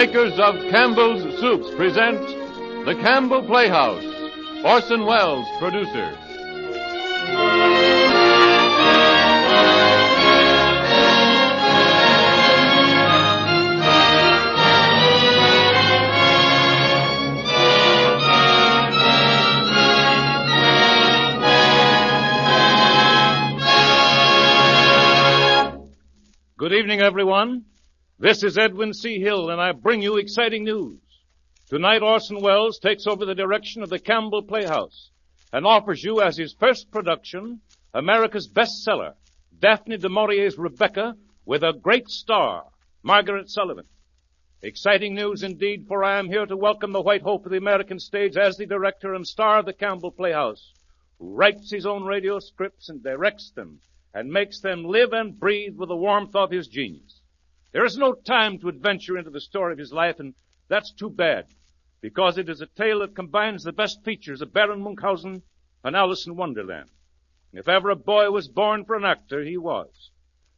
Makers of Campbell's Soups present The Campbell Playhouse. Orson Welles, producer. Good evening, everyone. This is Edwin C. Hill, and I bring you exciting news. Tonight, Orson Welles takes over the direction of the Campbell Playhouse and offers you as his first production America's bestseller, Daphne du Maurier's Rebecca, with a great star, Margaret Sullavan. Exciting news indeed, for I am here to welcome the white hope of the American stage as the director and star of the Campbell Playhouse, who writes his own radio scripts and directs them and makes them live and breathe with the warmth of his genius. There is no time to adventure into the story of his life, and that's too bad, because it is a tale that combines the best features of Baron Munchausen and Alice in Wonderland. If ever a boy was born for an actor, he was.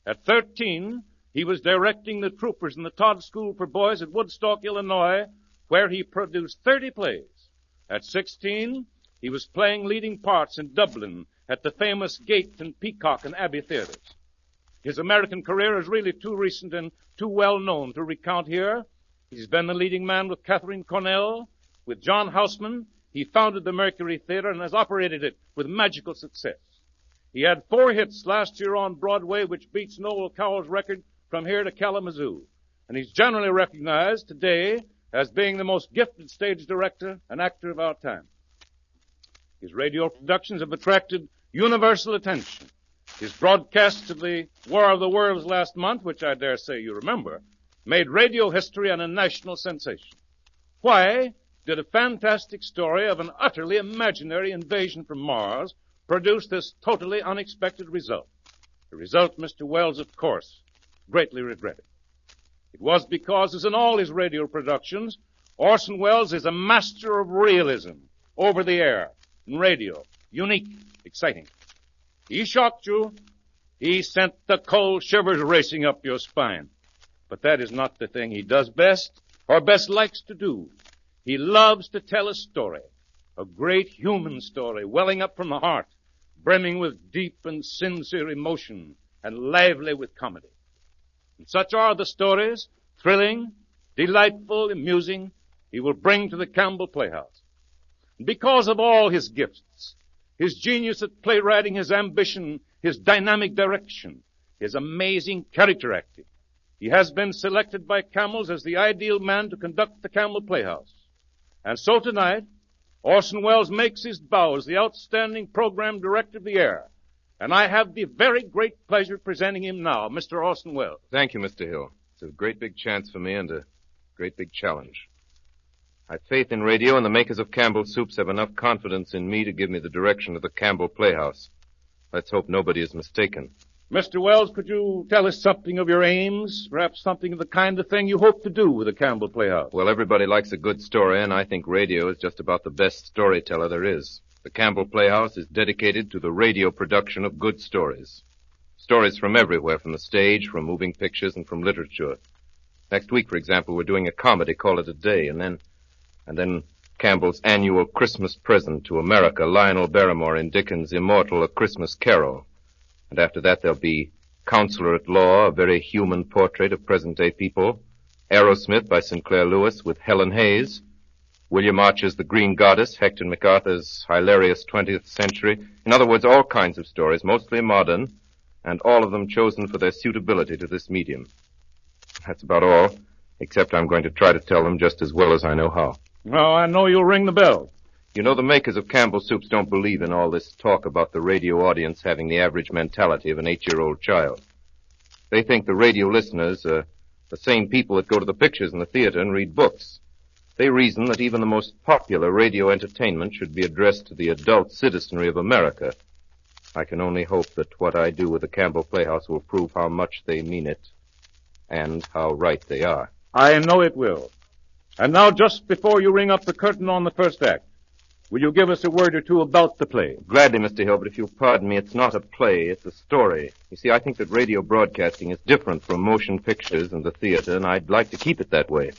At 13, he was directing the troopers in the Todd School for Boys at Woodstock, Illinois, where he produced 30 plays. At 16, he was playing leading parts in Dublin at the famous Gate and Peacock and Abbey theaters. His American career is really too recent and too well known to recount here. He's been the leading man with Katharine Cornell, with John Houseman. He founded the Mercury Theater and has operated it with magical success. He had four hits last year on Broadway, which beats Noel Coward's record from here to Kalamazoo. And he's generally recognized today as being the most gifted stage director and actor of our time. His radio productions have attracted universal attention. His broadcasts of the War of the Worlds last month, which I dare say you remember, made radio history and a national sensation. Why did a fantastic story of an utterly imaginary invasion from Mars produce this totally unexpected result? The result Mr. Welles, of course, greatly regretted. It was because, as in all his radio productions, Orson Welles is a master of realism over the air in radio. Unique, exciting. He shocked you. He sent the cold shivers racing up your spine. But that is not the thing he does best, or best likes to do. He loves to tell a story, a great human story, welling up from the heart, brimming with deep and sincere emotion, and lively with comedy. And such are the stories, thrilling, delightful, amusing, he will bring to the Campbell Playhouse. Because of all his gifts, his genius at playwriting, his ambition, his dynamic direction, his amazing character acting, he has been selected by Campbell's as the ideal man to conduct the Campbell Playhouse. And so tonight, Orson Welles makes his bow as the outstanding program director of the air. And I have the very great pleasure of presenting him now, Mr. Orson Welles. Thank you, Mr. Hill. It's a great big chance for me and a great big challenge. I've faith in radio, and the makers of Campbell Soups have enough confidence in me to give me the direction of the Campbell Playhouse. Let's hope nobody is mistaken. Mr. Welles, could you tell us something of your aims? Perhaps something of the kind of thing you hope to do with the Campbell Playhouse? Well, everybody likes a good story, and I think radio is just about the best storyteller there is. The Campbell Playhouse is dedicated to the radio production of good stories. Stories from everywhere, from the stage, from moving pictures, and from literature. Next week, for example, we're doing a comedy, Call It a Day, and then and then Campbell's annual Christmas present to America, Lionel Barrymore in Dickens' immortal A Christmas Carol. And after that there'll be Counselor at Law, a very human portrait of present day people, Arrowsmith by Sinclair Lewis with Helen Hayes, William Archer's The Green Goddess, Hector MacArthur's hilarious 20th century. In other words, all kinds of stories, mostly modern, and all of them chosen for their suitability to this medium. That's about all, except I'm going to try to tell them just as well as I know how. Well, I know you'll ring the bell. You know, the makers of Campbell Soups don't believe in all this talk about the radio audience having the average mentality of an eight-year-old child. They think the radio listeners are the same people that go to the pictures in the theater and read books. They reason that even the most popular radio entertainment should be addressed to the adult citizenry of America. I can only hope that what I do with the Campbell Playhouse will prove how much they mean it and how right they are. I know it will. And now, just before you ring up the curtain on the first act, will you give us a word or two about the play? Gladly, Mr. Hill, but if you'll pardon me, it's not a play, it's a story. You see, I think that radio broadcasting is different from motion pictures and the theater, and I'd like to keep it that way.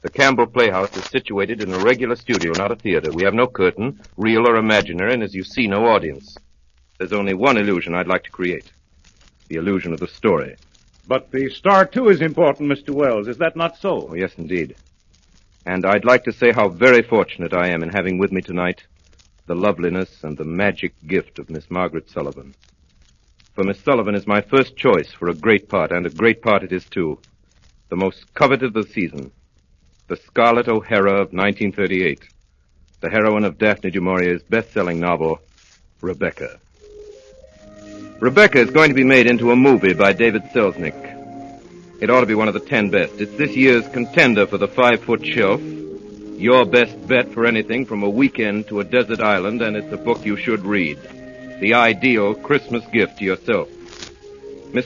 The Campbell Playhouse is situated in a regular studio, not a theater. We have no curtain, real or imaginary, and as you see, no audience. There's only one illusion I'd like to create. The illusion of the story. But the star, too, is important, Mr. Welles. Is that not so? Oh, yes, indeed. And I'd like to say how very fortunate I am in having with me tonight the loveliness and the magic gift of Miss Margaret Sullavan. For Miss Sullavan is my first choice for a great part, and a great part it is too. The most coveted of the season. The Scarlett O'Hara of 1938. The heroine of Daphne du Maurier's best-selling novel, Rebecca. Rebecca is going to be made into a movie by David Selznick. It ought to be one of the ten best. It's this year's contender for the five-foot shelf. Your best bet for anything from a weekend to a desert island, and it's a book you should read the ideal Christmas gift to yourself.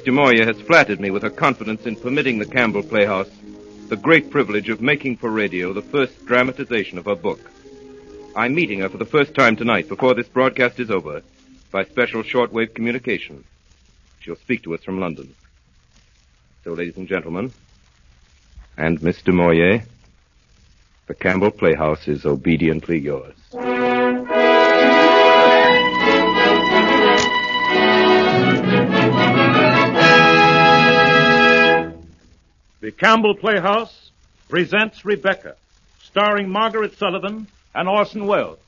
Du Maurier has flattered me with her confidence in permitting the Campbell Playhouse the great privilege of making for radio the first dramatization of her book. I'm meeting her for the first time tonight before this broadcast is over by special shortwave communication. She'll speak to us from London. So, ladies and gentlemen, and Miss du Maurier, the Campbell Playhouse is obediently yours. The Campbell Playhouse presents Rebecca, starring Margaret Sullavan and Orson Welles.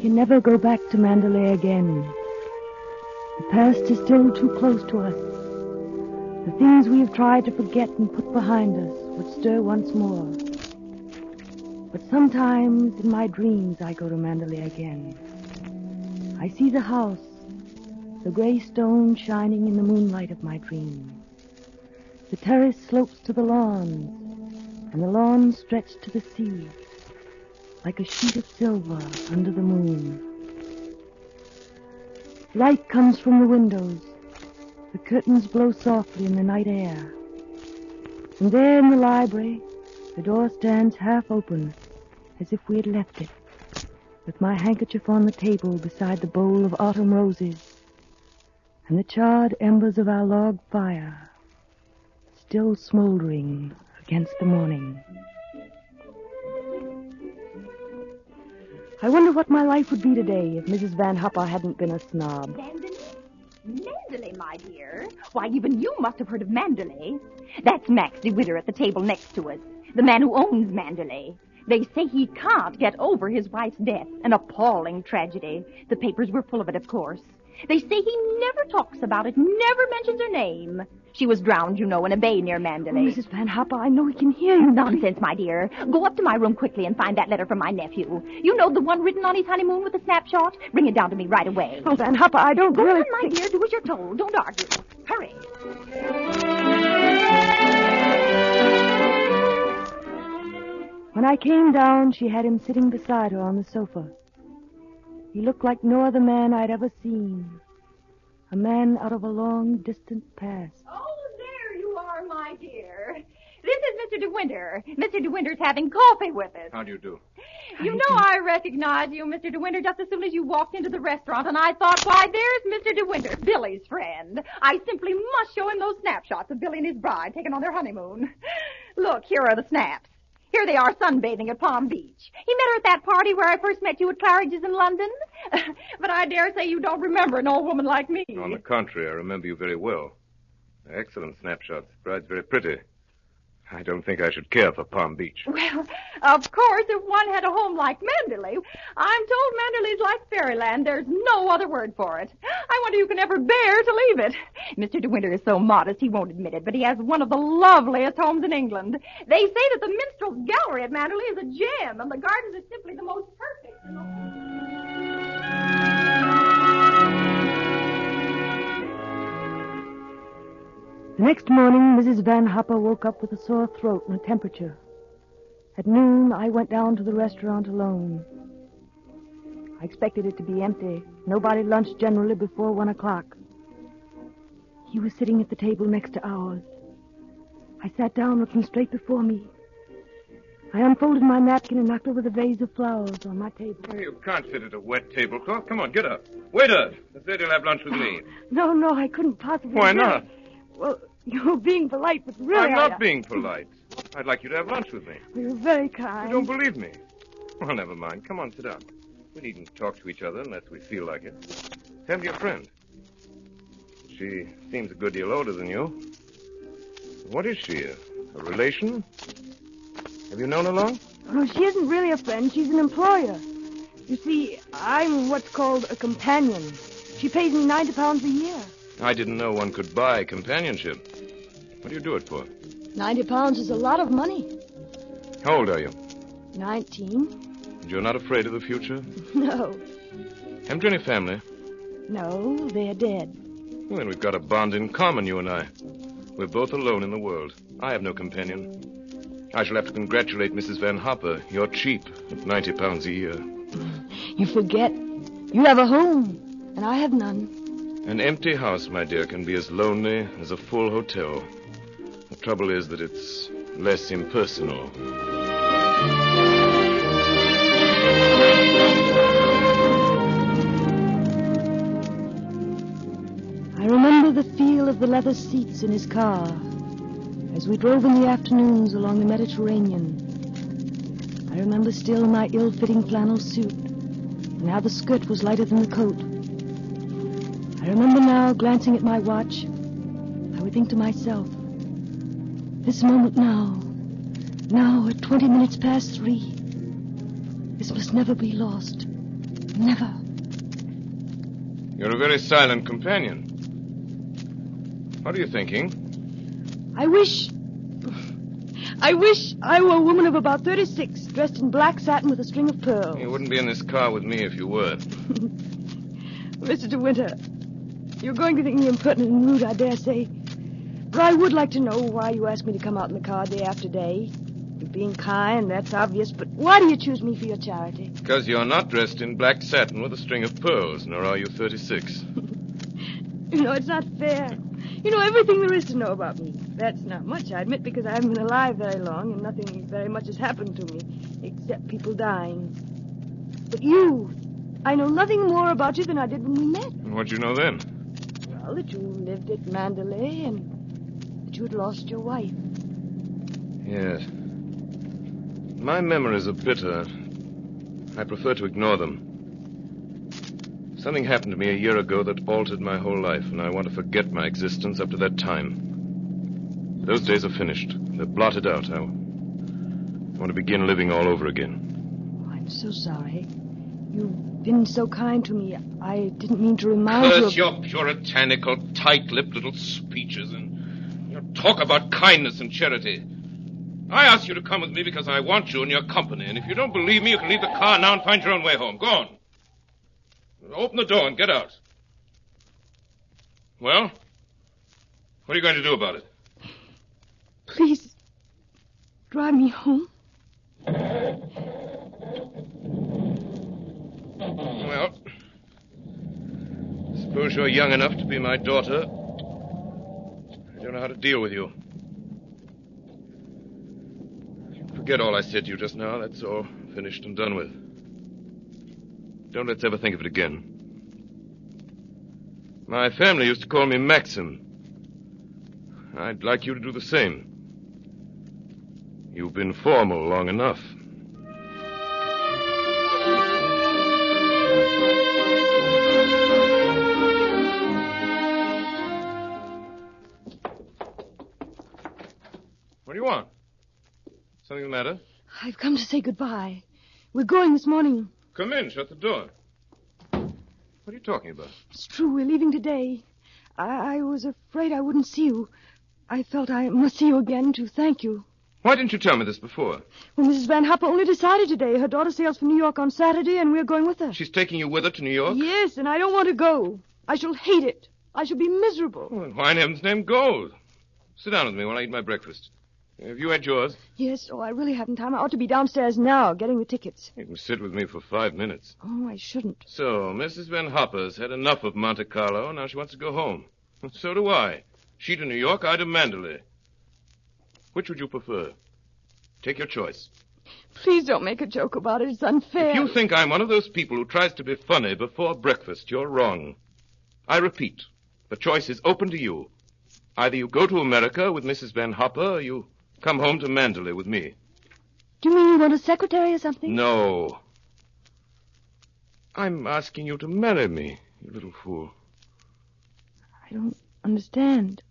Can never go back to Manderley again. The past is still too close to us. The things we have tried to forget and put behind us would stir once more. But sometimes in my dreams I go to Manderley again. I see the house, the gray stone shining in the moonlight of my dream. The terrace slopes to the lawns, and the lawns stretch to the sea, like a sheet of silver under the moon. Light comes from the windows. The curtains blow softly in the night air. And there in the library, the door stands half open, as if we had left it, with my handkerchief on the table beside the bowl of autumn roses, and the charred embers of our log fire still smoldering against the morning. I wonder what my life would be today if Mrs. Van Hopper hadn't been a snob. Manderley? Manderley, my dear. Why, even you must have heard of Manderley. That's Max De Winter at the table next to us, the man who owns Manderley. They say he can't get over his wife's death, an appalling tragedy. The papers were full of it, of course. They say he never talks about it, never mentions her name. She was drowned, you know, in a bay near Manderley. Oh, Mrs. Van Hopper, I know he can hear you. Nonsense, my dear. Go up to my room quickly and find that letter from my nephew. You know the one written on his honeymoon with the snapshot? Bring it down to me right away. Oh, Van Hopper, I don't Go really on, my dear. Do as you're told. Don't argue. Hurry. When I came down, she had him sitting beside her on the sofa. He looked like no other man I'd ever seen. A man out of a long, distant past. Oh, there you are, my dear. This is Mr. De Winter. Mr. De Winter's having coffee with us. How do you do? You know I recognize you, Mr. De Winter, just as soon as you walked into the restaurant, and I thought, why, there's Mr. De Winter, Billy's friend. I simply must show him those snapshots of Billy and his bride taken on their honeymoon. Look, here are the snaps. Here they are sunbathing at Palm Beach. He met her at that party where I first met you at Claridge's in London. but I dare say you don't remember an old woman like me. On the contrary, I remember you very well. Excellent snapshots. Bride's very pretty. I don't think I should care for Palm Beach. Well, of course, if one had a home like Manderley, I'm told Manderley's like fairyland. There's no other word for it. I wonder you can ever bear to leave it. Mr. De Winter is so modest he won't admit it, but he has one of the loveliest homes in England. They say that the Minstrel's Gallery at Manderley is a gem, and the gardens are simply the most perfect. The- next morning, Mrs. Van Hopper woke up with a sore throat and a temperature. At noon, I went down to the restaurant alone. I expected it to be empty. Nobody lunched generally before one o'clock. He was sitting at the table next to ours. I sat down looking straight before me. I unfolded my napkin and knocked over the vase of flowers on my table. You can't sit at a wet tablecloth. Come on, get up. Waiter, the said you'll have lunch with me. No, no, I couldn't possibly. Why not? Well, you're being polite, but really. I'm not I, being polite. I'd like you to have lunch with me. You're very kind. You don't believe me? Well, never mind. Come on, sit down. We needn't talk to each other unless we feel like it. Tell me your friend. She seems a good deal older than you. What is she? A, a relation? Have you known her long? No, she isn't really a friend. She's an employer. You see, I'm what's called a companion. She pays me 90 pounds a year. I didn't know one could buy companionship. What do you do it for? 90 pounds is a lot of money. How old are you? 19? And you're not afraid of the future? No. Haven't you any family? No, they're dead. Well, then we've got a bond in common, you and I. We're both alone in the world. I have no companion. I shall have to congratulate Mrs. Van Hopper. You're cheap at 90 pounds a year. You forget. You have a home, and I have none. An empty house, my dear, can be as lonely as a full hotel. Trouble is that it's less impersonal. I remember the feel of the leather seats in his car as we drove in the afternoons along the Mediterranean. I remember still my ill-fitting flannel suit and how the skirt was lighter than the coat. I remember now, glancing at my watch, I would think to myself, this moment now, now at 20 minutes past three, this must never be lost. Never. You're a very silent companion. What are you thinking? I wish. I wish I were a woman of about 36, dressed in black satin with a string of pearls. You wouldn't be in this car with me if you were. Mr. De Winter, you're going to think me impertinent and rude, I dare say. But I would like to know why you asked me to come out in the car day after day. You're being kind, that's obvious, but why do you choose me for your charity? Because you're not dressed in black satin with a string of pearls, nor are you 36. You know, it's not fair. You know everything there is to know about me. That's not much, I admit, because I haven't been alive very long and nothing very much has happened to me, except people dying. But you, I know nothing more about you than I did when we met. And what'd you know then? Well, that you lived at Manderley and that you had lost your wife. Yes. My memories are bitter. I prefer to ignore them. Something happened to me a year ago that altered my whole life, and I want to forget my existence up to that time. Those days are finished. They're blotted out. I want to begin living all over again. Oh, I'm so sorry. You've been so kind to me. I didn't mean to remind you Curse of... your puritanical, tight-lipped little speeches and talk about kindness and charity. I asked you to come with me because I want you in your company, and if you don't believe me, you can leave the car now and find your own way home. Go on. Open the door and get out. Well, what are you going to do about it? Please, drive me home. Well, suppose you're young enough to be my daughter. I don't know how to deal with you. Forget all I said to you just now. That's all finished and done with. Don't let's ever think of it again. My family used to call me Maxim. I'd like you to do the same. You've been formal long enough. Something the matter? I've come to say goodbye. We're going this morning. Come in. Shut the door. What are you talking about? It's true, we're leaving today. I, I was afraid I wouldn't see you. I felt I must see you again to thank you. Why didn't you tell me this before? Well, Mrs. Van Hopper only decided today. Her daughter sails for New York on Saturday, and we're going with her. She's taking you with her to New York? Yes, and I don't want to go. I shall hate it. I shall be miserable. Well, why in heaven's name go? Sit down with me while I eat my breakfast. Have you had yours? Yes, oh, I really haven't time. I ought to be downstairs now, getting the tickets. You can sit with me for five minutes. Oh, I shouldn't. So, Mrs. Van Hopper's had enough of Monte Carlo. Now she wants to go home. So do I. She to New York, I to Manderley. Which would you prefer? Take your choice. Please don't make a joke about it. It's unfair. If you think I'm one of those people who tries to be funny before breakfast, you're wrong. I repeat, the choice is open to you. Either you go to America with Mrs. Van Hopper, or you come home to Manderley with me. Do you mean you want a secretary or something? No. I'm asking you to marry me, you little fool. I don't understand.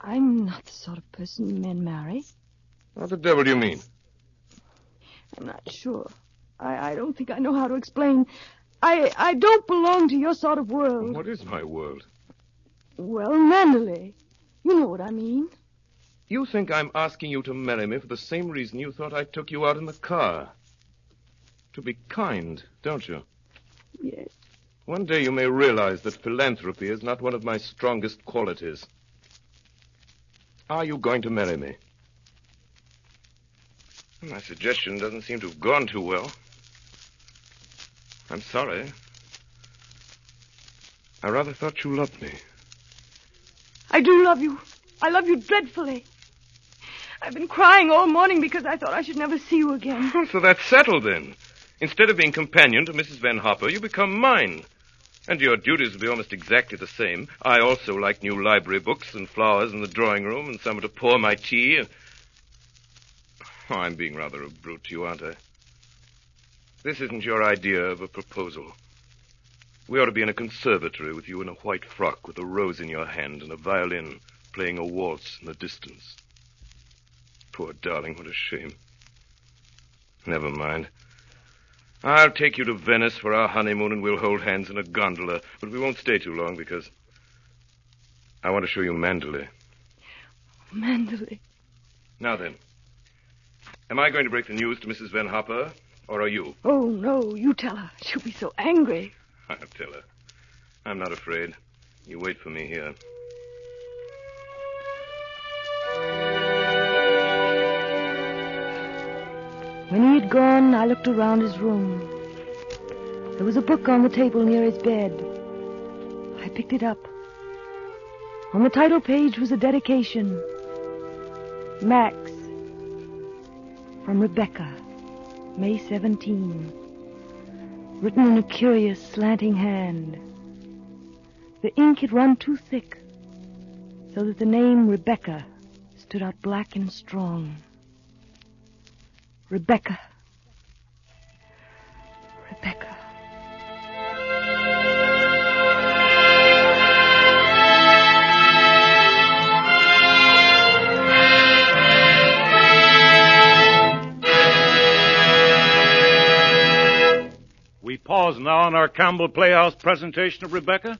I'm not the sort of person men marry. What the devil do you mean? I'm not sure. I, I don't think I know how to explain. I I don't belong to your sort of world. What is my world? Well, Manderley. You know what I mean. You think I'm asking you to marry me for the same reason you thought I took you out in the car. To be kind, don't you? Yes. One day you may realize that philanthropy is not one of my strongest qualities. Are you going to marry me? My suggestion doesn't seem to have gone too well. I'm sorry. I rather thought you loved me. I do love you. I love you dreadfully. I've been crying all morning because I thought I should never see you again. so that's settled then. Instead of being companion to Mrs. Van Hopper, you become mine. And your duties will be almost exactly the same. I also like new library books and flowers in the drawing room and someone to pour my tea. And... Oh, I'm being rather a brute to you, aren't I? This isn't your idea of a proposal. We ought to be in a conservatory with you in a white frock with a rose in your hand and a violin playing a waltz in the distance. Poor darling, what a shame. Never mind. I'll take you to Venice for our honeymoon and we'll hold hands in a gondola, but we won't stay too long because I want to show you Manderley. Manderley. Now then, Am I going to break the news to Mrs. Van Hopper, or are you? Oh, no, you tell her. She'll be so angry. I'll tell her. I'm not afraid. You wait for me here. When he had gone, I looked around his room. There was a book on the table near his bed. I picked it up. On the title page was a dedication. Max, from Rebecca, May 17. Written in a curious slanting hand. The ink had run too thick, so that the name Rebecca stood out black and strong. Rebecca. Rebecca. We pause now on our Campbell Playhouse presentation of Rebecca.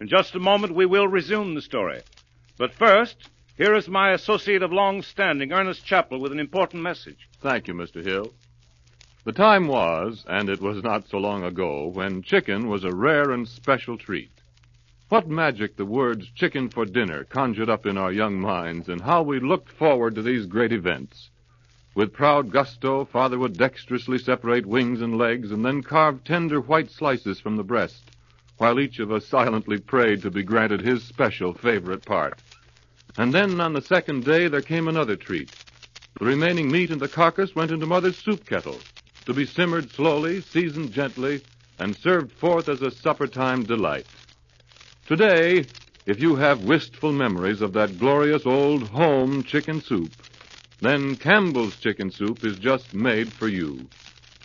In just a moment, we will resume the story. But first, here is my associate of long standing, Ernest Chappell, with an important message. Thank you, Mr. Hill. The time was, and it was not so long ago, when chicken was a rare and special treat. What magic the words chicken for dinner conjured up in our young minds, and how we looked forward to these great events. With proud gusto, father would dexterously separate wings and legs and then carve tender white slices from the breast, while each of us silently prayed to be granted his special favorite part. And then on the second day there came another treat. The remaining meat and the carcass went into mother's soup kettle, to be simmered slowly, seasoned gently, and served forth as a supper time delight. Today, if you have wistful memories of that glorious old home chicken soup, then Campbell's chicken soup is just made for you.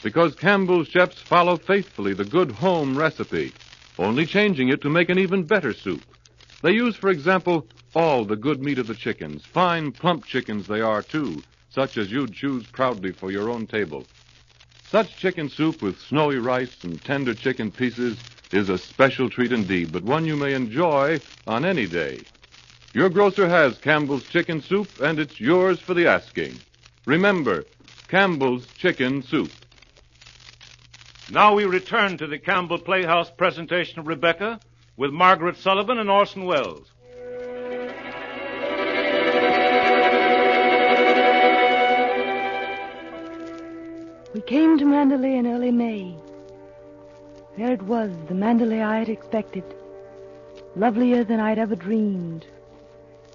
Because Campbell's chefs follow faithfully the good home recipe, only changing it to make an even better soup. They use, for example, all the good meat of the chickens, fine plump chickens they are too, such as you'd choose proudly for your own table. Such chicken soup with snowy rice and tender chicken pieces is a special treat indeed, but one you may enjoy on any day. Your grocer has Campbell's Chicken Soup, and it's yours for the asking. Remember, Campbell's Chicken Soup. Now we return to the Campbell Playhouse presentation of Rebecca with Margaret Sullavan and Orson Welles. We came to Manderley in early May. There it was, the Manderley I had expected. Lovelier than I'd ever dreamed.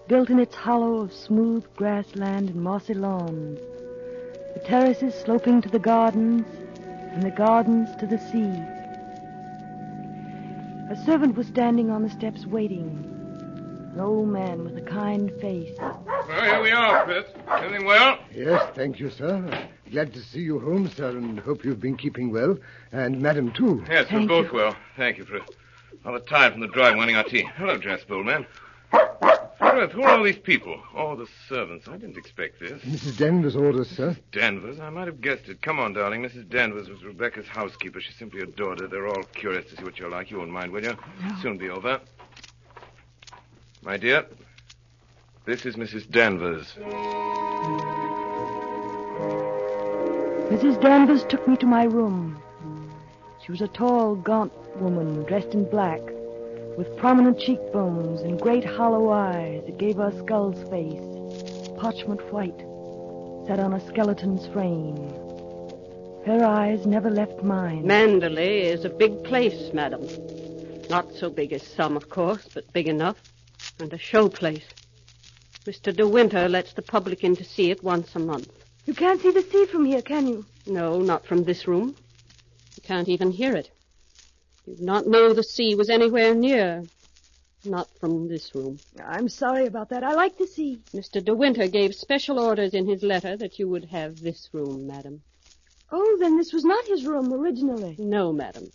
Built in its hollow of smooth grassland and mossy lawns. the terraces sloping to the gardens, and the gardens to the sea. A servant was standing on the steps waiting. An old man with a kind face. Well, here we are, Frith. Feeling well? Yes, thank you, sir. Glad to see you home, sir, and hope you've been keeping well. And Madam, too. Yes, we're Thank both you. well. Thank you, for All the time from the drive wanting our tea. Hello, Jasper, old man. Frith, who are all these people? All the servants. I didn't expect this. Mrs. Danvers' orders, sir. Danvers, I might have guessed it. Come on, darling. Mrs. Danvers was Rebecca's housekeeper. She simply adored her. They're all curious to see what you're like. You won't mind, will you? No. Soon be over. My dear, this is Mrs. Danvers. Mrs. Danvers took me to my room. She was a tall, gaunt woman dressed in black, with prominent cheekbones and great hollow eyes that gave her skull's face, parchment white, set on a skeleton's frame. Her eyes never left mine. Manderley is a big place, madam. Not so big as some, of course, but big enough. And a show place. Mr. De Winter lets the public in to see it once a month. You can't see the sea from here, can you? No, not from this room. You can't even hear it. You'd not know the sea was anywhere near. Not from this room. I'm sorry about that. I like the sea. Mr. De Winter gave special orders in his letter that you would have this room, madam. Oh, then this was not his room originally. No, madam.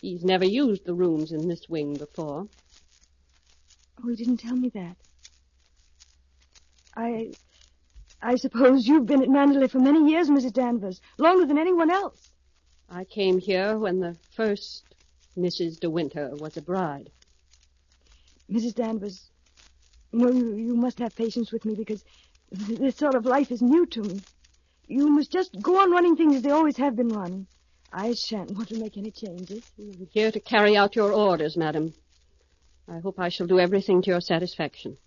He's never used the rooms in this wing before. Oh, he didn't tell me that. I. I suppose you've been at Manderley for many years, Mrs. Danvers. Longer than anyone else. I came here when the first Mrs. De Winter was a bride. Mrs. Danvers, you know, you, you must have patience with me because this sort of life is new to me. You must just go on running things as they always have been run. I shan't want to make any changes. I'm here to carry out your orders, madam. I hope I shall do everything to your satisfaction.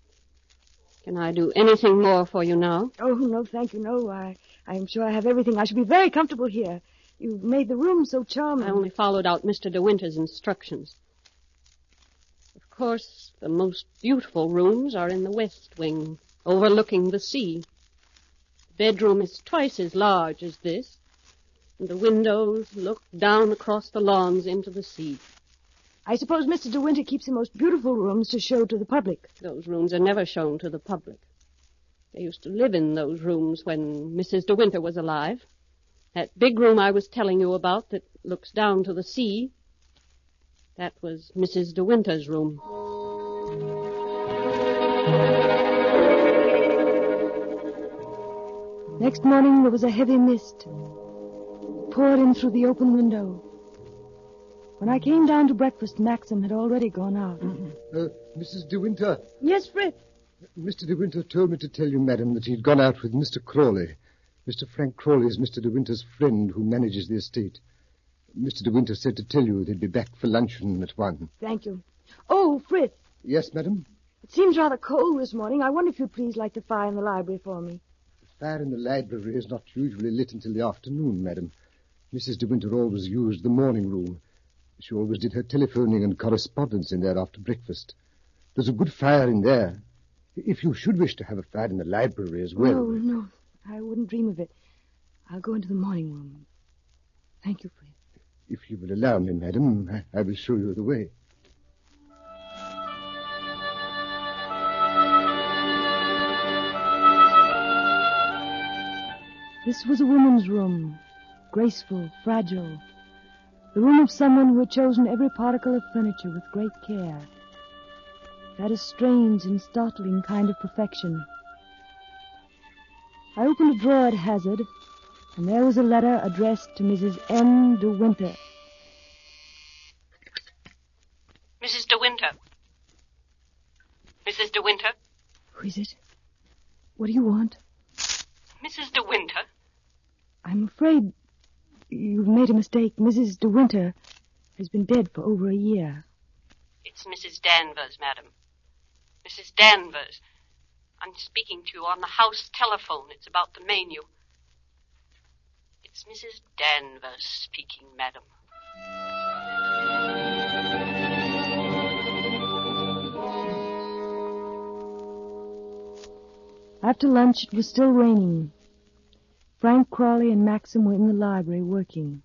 Can I do anything more for you now? Oh, no, thank you, no. I, I'm sure I have everything. I shall be very comfortable here. You've made the room so charming. I only followed out Mr. De Winter's instructions. Of course, the most beautiful rooms are in the west wing, overlooking the sea. The bedroom is twice as large as this, and the windows look down across the lawns into the sea. I suppose Mr. De Winter keeps the most beautiful rooms to show to the public. Those rooms are never shown to the public. They used to live in those rooms when Mrs. De Winter was alive. That big room I was telling you about that looks down to the sea, that was Mrs. De Winter's room. Next morning there was a heavy mist. It poured in through the open window. When I came down to breakfast, Maxim had already gone out. Uh, Mrs. De Winter, Yes, Frith. Mr. De Winter told me to tell you, madam, that he'd gone out with Mr. Crawley. Mr. Frank Crawley is Mr. De Winter's friend who manages the estate. Mr. De Winter said to tell you they'd be back for luncheon at one. Thank you. Oh, Frith, Yes, madam? it seems rather cold this morning. I wonder if you'd please light the fire in the library for me. The fire in the library is not usually lit until the afternoon, madam. Mrs. De Winter always used the morning room. She always did her telephoning and correspondence in there after breakfast. There's a good fire in there. If you should wish to have a fire in the library as well. No, no, I wouldn't dream of it. I'll go into the morning room. Thank you, Frith. If you will allow me, madam, I, I will show you the way. This was a woman's room, graceful, fragile. The room of someone who had chosen every particle of furniture with great care. That is strange and startling kind of perfection. I opened a drawer at hazard, and there was a letter addressed to Mrs. M. De Winter. Mrs. De Winter. Mrs. De Winter. Who is it? What do you want? Mrs. De Winter. I'm afraid you've made a mistake. Mrs. De Winter has been dead for over a year. It's Mrs. Danvers, madam. Mrs. Danvers. I'm speaking to you on the house telephone. It's about the menu. It's Mrs. Danvers speaking, madam. After lunch, it was still raining. Frank Crawley and Maxim were in the library working.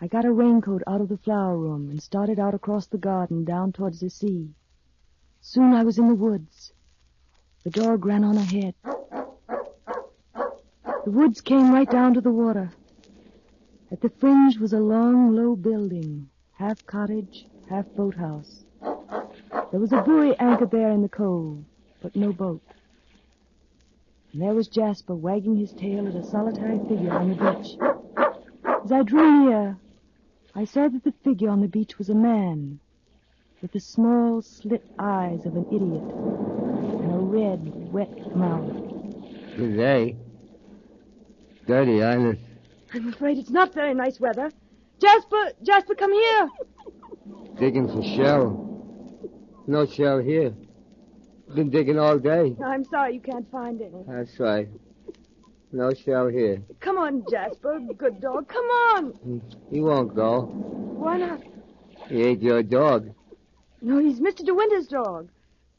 I got a raincoat out of the flower room and started out across the garden down towards the sea. Soon I was in the woods. The dog ran on ahead. The woods came right down to the water. At the fringe was a long, low building, half cottage, half boathouse. There was a buoy anchored there in the cove, but no boat. And there was Jasper wagging his tail at a solitary figure on the beach. As I drew near, I saw that the figure on the beach was a man with the small slit eyes of an idiot and a red, wet mouth. Good day. Dirty Island. I'm afraid it's not very nice weather. Jasper, Jasper, come here. Digging for shell. No shell here. Been digging all day. I'm sorry you can't find any. That's right. No shell here. Come on, Jasper, good dog. Come on. Mm, he won't go. Why not? He ain't your dog. No, he's Mr. De Winter's dog.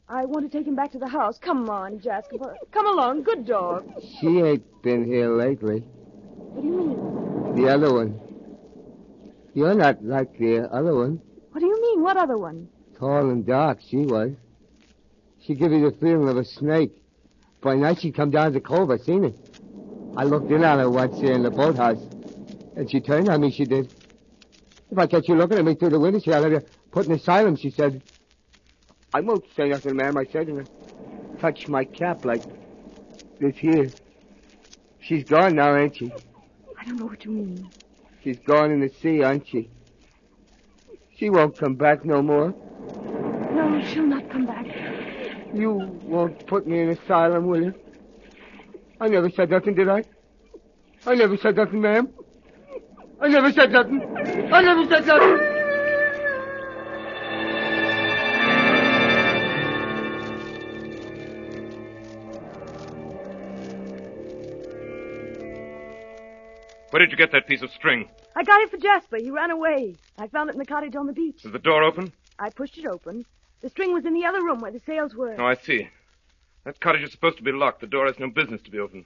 I want to take him back to the house. Come on, Jasper. Come along, good dog. She ain't been here lately. What do you mean? The other one. You're not like the other one. What do you mean? What other one? Tall and dark, she was. She give you the feeling of a snake. By night she'd come down to the cove. I seen it. I looked in on her once here in the boathouse. And she turned on me, she did. If I catch you looking at me through the window, she'll have you put in asylum, she said. I won't say nothing, ma'am, I said, and I touched my cap like this here. She's gone now, ain't she? I don't know what you mean. She's gone in the sea, aren't she? She won't come back no more. No, she'll not come back. You won't put me in asylum, will you? I never said nothing, did I? I never said nothing, ma'am. I never said nothing. I never said nothing. Where did you get that piece of string? I got it for Jasper. He ran away. I found it in the cottage on the beach. Is the door open? I pushed it open. The string was in the other room where the sails were. Oh, I see. That cottage is supposed to be locked. The door has no business to be open.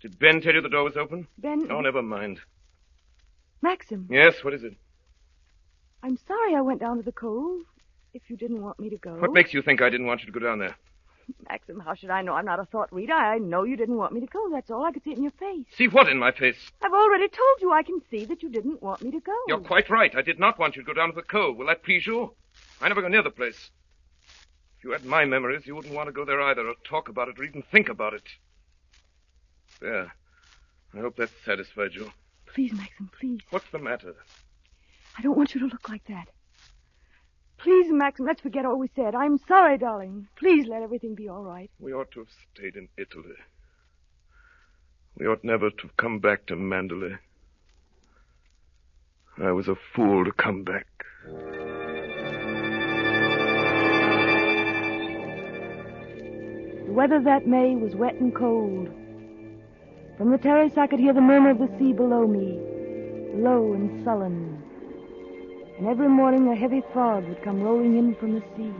Did Ben tell you the door was open? Ben. Oh, never mind. Maxim. Yes, what is it? I'm sorry I went down to the cove. If you didn't want me to go. What makes you think I didn't want you to go down there? Maxim, how should I know? I'm not a thought reader. I know you didn't want me to go. That's all. I could see it in your face. See what in my face? I've already told you I can see that you didn't want me to go. You're quite right. I did not want you to go down to the cove. Will that please you? I never go near the place. If you had my memories, you wouldn't want to go there either, or talk about it, or even think about it. There. I hope that satisfied you. Please, Maxim, please. What's the matter? I don't want you to look like that. Please, Maxim, let's forget all we said. I'm sorry, darling. Please let everything be all right. We ought to have stayed in Italy. We ought never to have come back to Manderley. I was a fool to come back. The weather that May was wet and cold. From the terrace I could hear the murmur of the sea below me, low and sullen. And every morning a heavy fog would come rolling in from the sea.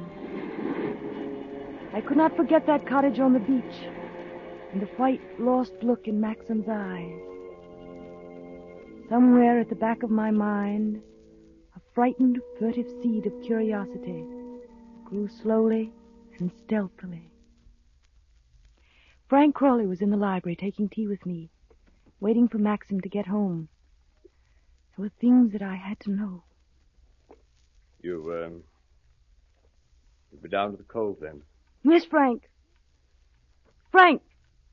I could not forget that cottage on the beach and the white, lost look in Maxim's eyes. Somewhere at the back of my mind, a frightened, furtive seed of curiosity grew slowly and stealthily. Frank Crawley was in the library taking tea with me, waiting for Maxim to get home. There were things that I had to know. You, um, you'll be down to the cove then? Miss Frank. Frank,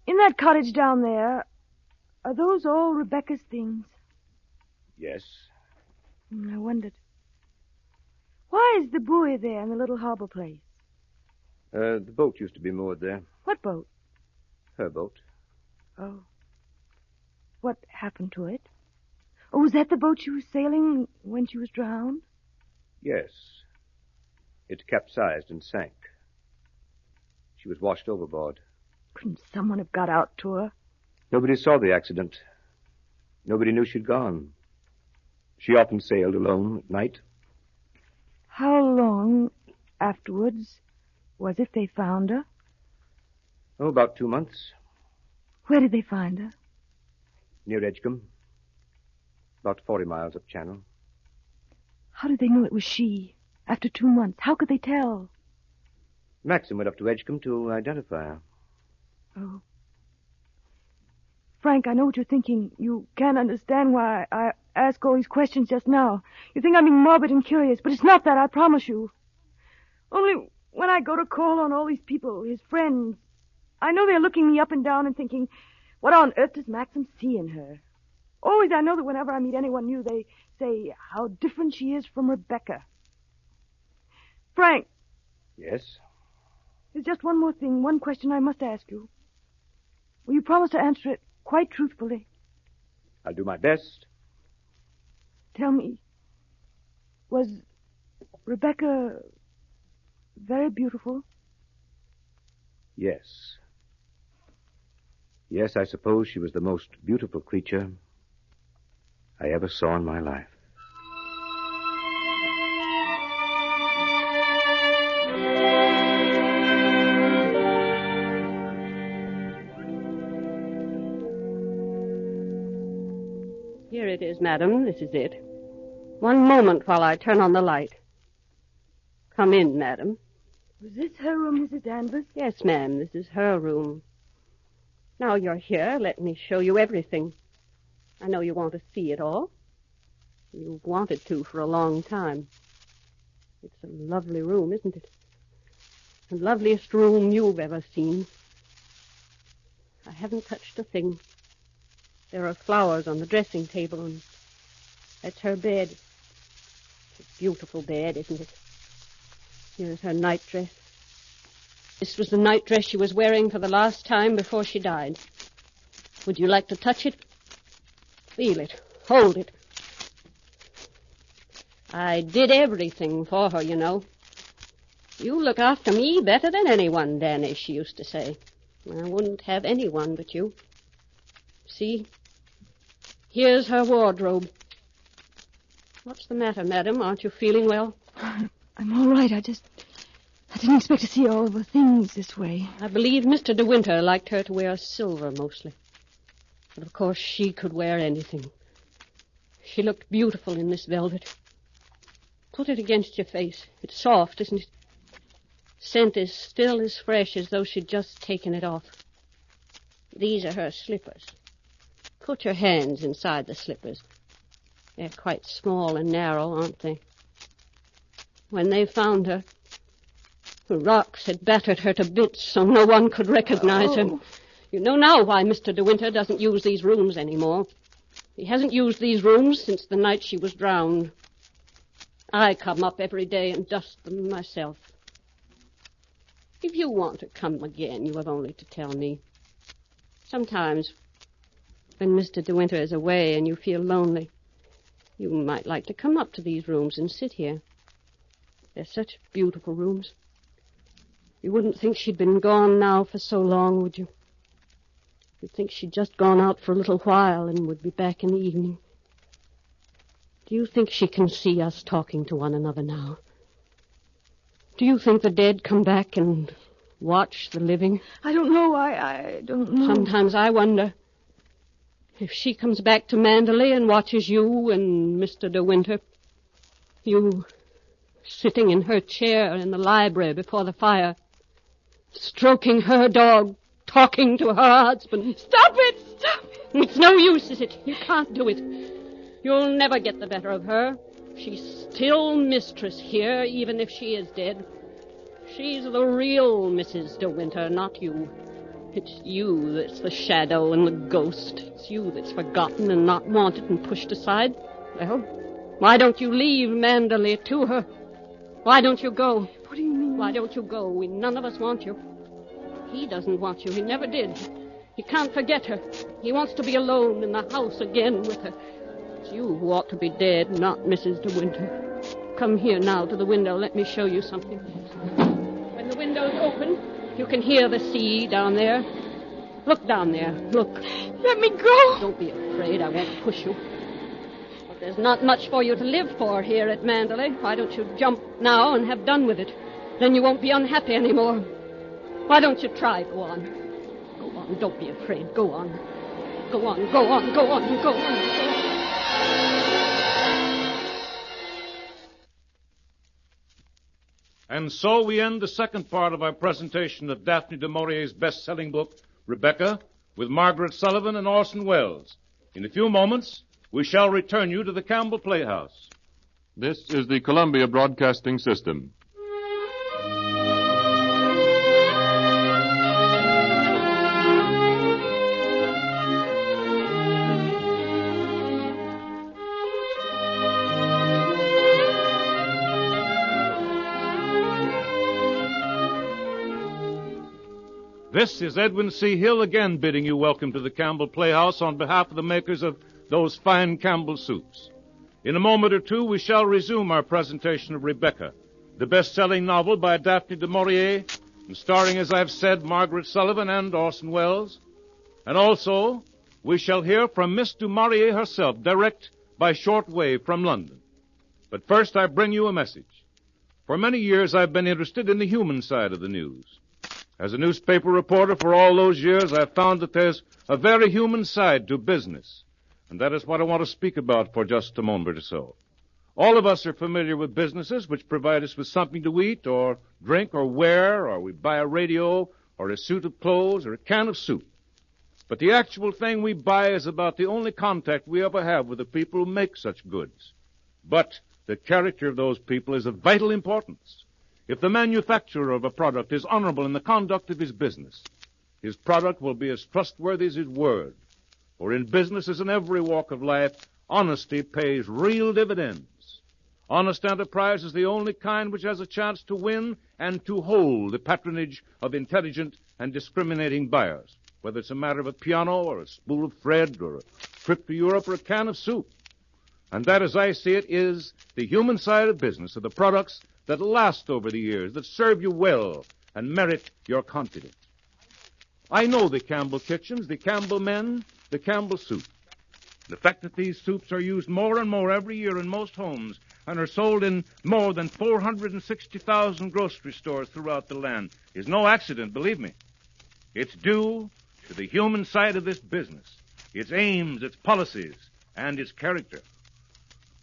in that cottage down there, are those all Rebecca's things? Yes. Hmm, I wondered. Why is the buoy there in the little harbor place? Uh, the boat used to be moored there. What boat? Her boat. Oh. What happened to it? Oh, was that the boat she was sailing when she was drowned? Yes. It capsized and sank. She was washed overboard. Couldn't someone have got out to her? Nobody saw the accident. Nobody knew she'd gone. She often sailed alone at night. How long afterwards was it they found her? Oh, about two months. Where did they find her? Near Edgecombe. About 40 miles up channel. How did they know it was she? After two months, how could they tell? Maxim went up to Edgecombe to identify her. Oh. Frank, I know what you're thinking. You can't understand why I ask all these questions just now. You think I'm being morbid and curious, but it's not that, I promise you. Only when I go to call on all these people, his friends, I know they're looking me up and down and thinking, what on earth does Maxim see in her? Always I know that whenever I meet anyone new, they say how different she is from Rebecca. Frank, Yes? there's just one more thing, one question I must ask you. Will you promise to answer it quite truthfully? I'll do my best. Tell me, was Rebecca very beautiful? Yes. Yes, I suppose she was the most beautiful creature I ever saw in my life. Here it is, madam. This is it. One moment while I turn on the light. Come in, madam. Was this her room, Mrs. Danvers? Yes, ma'am, this is her room. Now you're here, let me show you everything. I know you want to see it all. You've wanted to for a long time. It's a lovely room, isn't it? The loveliest room you've ever seen. I haven't touched a thing. There are flowers on the dressing table, and that's her bed. It's a beautiful bed, isn't it? Here's her nightdress. This was the nightdress she was wearing for the last time before she died. Would you like to touch it? Feel it. Hold it. I did everything for her, you know. You look after me better than anyone, Danny, she used to say. I wouldn't have anyone but you. See? Here's her wardrobe. What's the matter, madam? Aren't you feeling well? I'm all right. I just. I didn't expect to see all the things this way. I believe Mr. De Winter liked her to wear silver mostly. But of course she could wear anything. She looked beautiful in this velvet. Put it against your face. It's soft, isn't it? Scent is still as fresh as though she'd just taken it off. These are her slippers. Put your hands inside the slippers. They're quite small and narrow, aren't they? When they found her, the rocks had battered her to bits so no one could recognize her. Oh. You know now why Mr. De Winter doesn't use these rooms anymore. He hasn't used these rooms since the night she was drowned. I come up every day and dust them myself. If you want to come again, you have only to tell me. Sometimes, when Mr. De Winter is away and you feel lonely, you might like to come up to these rooms and sit here. They're such beautiful rooms. You wouldn't think she'd been gone now for so long, would you? You'd think she'd just gone out for a little while and would be back in the evening. Do you think she can see us talking to one another now? Do you think the dead come back and watch the living? I don't know. I, I don't know. Sometimes I wonder if she comes back to Manderley and watches you and Mr. De Winter, you sitting in her chair in the library before the fire, stroking her dog, talking to her husband. Stop it! Stop it! It's no use, is it? You can't do it. You'll never get the better of her. She's still mistress here, even if she is dead. She's the real Mrs. De Winter, not you. It's you that's the shadow and the ghost. It's you that's forgotten and not wanted and pushed aside. Well, why don't you leave Manderley to her? Why don't you go? Do you mean? Why don't you go? We none of us want you. He doesn't want you. He never did. He can't forget her. He wants to be alone in the house again with her. It's you who ought to be dead, not Mrs. De Winter. Come here now to the window. Let me show you something. When the window's open, you can hear the sea down there. Look down there. Look. Let me go. Don't be afraid. I won't push you. But there's not much for you to live for here at Manderley. Why don't you jump now and have done with it? Then you won't be unhappy anymore. Why don't you try? Go on. Go on. Don't be afraid. Go on. Go on, go on, go on, go on, go on. And so we end the second part of our presentation of Daphne du Maurier's best-selling book, Rebecca, with Margaret Sullavan and Orson Welles. In a few moments, we shall return you to the Campbell Playhouse. This is the Columbia Broadcasting System. This is Edwin C. Hill again bidding you welcome to the Campbell Playhouse on behalf of the makers of those fine Campbell soups. In a moment or two, we shall resume our presentation of Rebecca, the best-selling novel by Daphne du Maurier, and starring, as I've said, Margaret Sullavan and Orson Welles. And also, we shall hear from Miss du Maurier herself, direct by shortwave from London. But first, I bring you a message. For many years, I've been interested in the human side of the news. As a newspaper reporter for all those years, I've found that there's a very human side to business. And that is what I want to speak about for just a moment or so. All of us are familiar with businesses which provide us with something to eat or drink or wear, or we buy a radio or a suit of clothes or a can of soup. But the actual thing we buy is about the only contact we ever have with the people who make such goods. But the character of those people is of vital importance. If the manufacturer of a product is honorable in the conduct of his business, his product will be as trustworthy as his word. For in business as in every walk of life, honesty pays real dividends. Honest enterprise is the only kind which has a chance to win and to hold the patronage of intelligent and discriminating buyers, whether it's a matter of a piano or a spool of thread or a trip to Europe or a can of soup. And that, as I see it, is the human side of business, of the products that last over the years, that serve you well and merit your confidence. I know the Campbell kitchens, the Campbell men, the Campbell soup. The fact that these soups are used more and more every year in most homes and are sold in more than 460,000 grocery stores throughout the land is no accident, believe me. It's due to the human side of this business, its aims, its policies, and its character.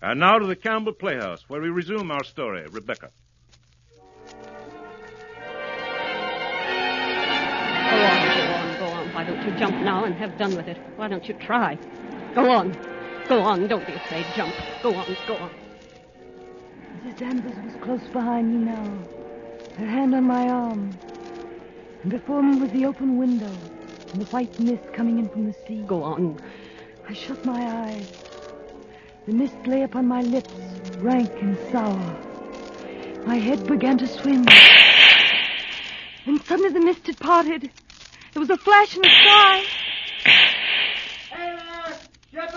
And now to the Campbell Playhouse, where we resume our story, Rebecca. Go on, go on, go on. Why don't you jump now and have done with it? Why don't you try? Go on. Go on. Don't be afraid. Jump. Go on, go on. Mrs. Danvers was close behind me now, her hand on my arm. And before me was the open window and the white mist coming in from the sea. Go on. I shut my eyes. The mist lay upon my lips, rank and sour. My head began to swim. And suddenly the mist had parted. There was a flash in the sky. Hey there! Ship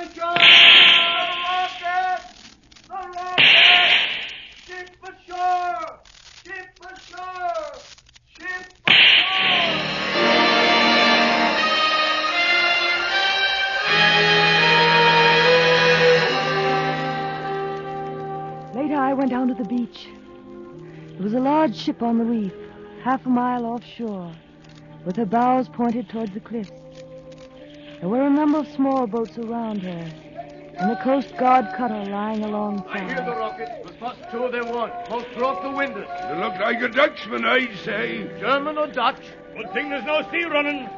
I went down to the beach. There was a large ship on the reef, half a mile offshore, with her bows pointed towards the cliffs. There were a number of small boats around her, and the Coast Guard cutter lying alongside. I hear the rockets. We'll two of them one. Both broke the windows. You look like a Dutchman, I'd say. German or Dutch? Good thing there's no sea running.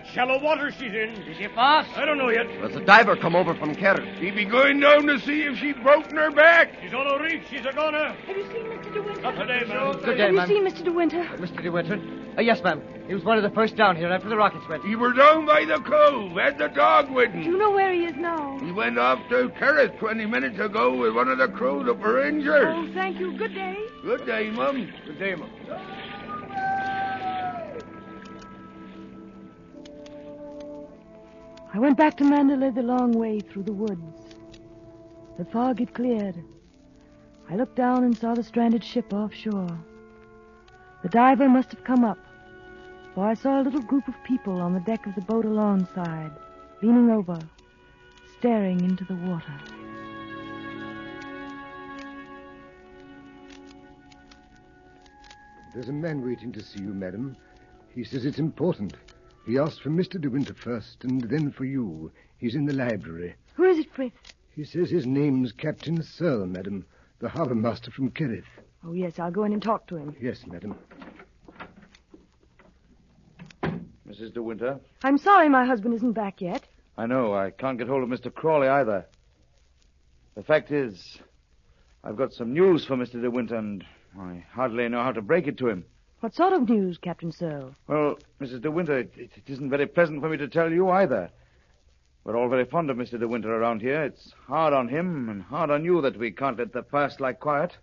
That shallow water she's in. Is she fast? I don't know yet. There's a diver come over from Kerr. He be going down to see if she'd broken her back. She's on a reef. She's a goner. Have you seen Mr. De Winter? Not today, ma'am. Good day, Have you seen Mr. De Winter? Mr. De Winter? Uh, yes, ma'am. He was one of the first down here after the rockets went. He were down by the cove, had the dog with Do you know where he is now? He went off to Kerrith 20 minutes ago with one of the crew that were injured. Oh, thank you. Good day. Good day, Mum. Good day, ma'am. I went back to Manderley the long way through the woods. The fog had cleared. I looked down and saw the stranded ship offshore. The diver must have come up, for I saw a little group of people on the deck of the boat alongside, leaning over, staring into the water. There's a man waiting to see you, madam. He says it's important. He asked for Mr. De Winter first, and then for you. He's in the library. Who is it, Frith? He says his name's Captain Searle, madam, the harbour master from Kerrith. Oh, yes, I'll go in and talk to him. Yes, madam. Mrs. De Winter? I'm sorry my husband isn't back yet. I know. I can't get hold of Mr. Crawley either. The fact is, I've got some news for Mr. De Winter, and I hardly know how to break it to him. What sort of news, Captain Searle? Well, Mrs. De Winter, it, it isn't very pleasant for me to tell you either. We're all very fond of Mr. De Winter around here. It's hard on him and hard on you that we can't let the past lie quiet.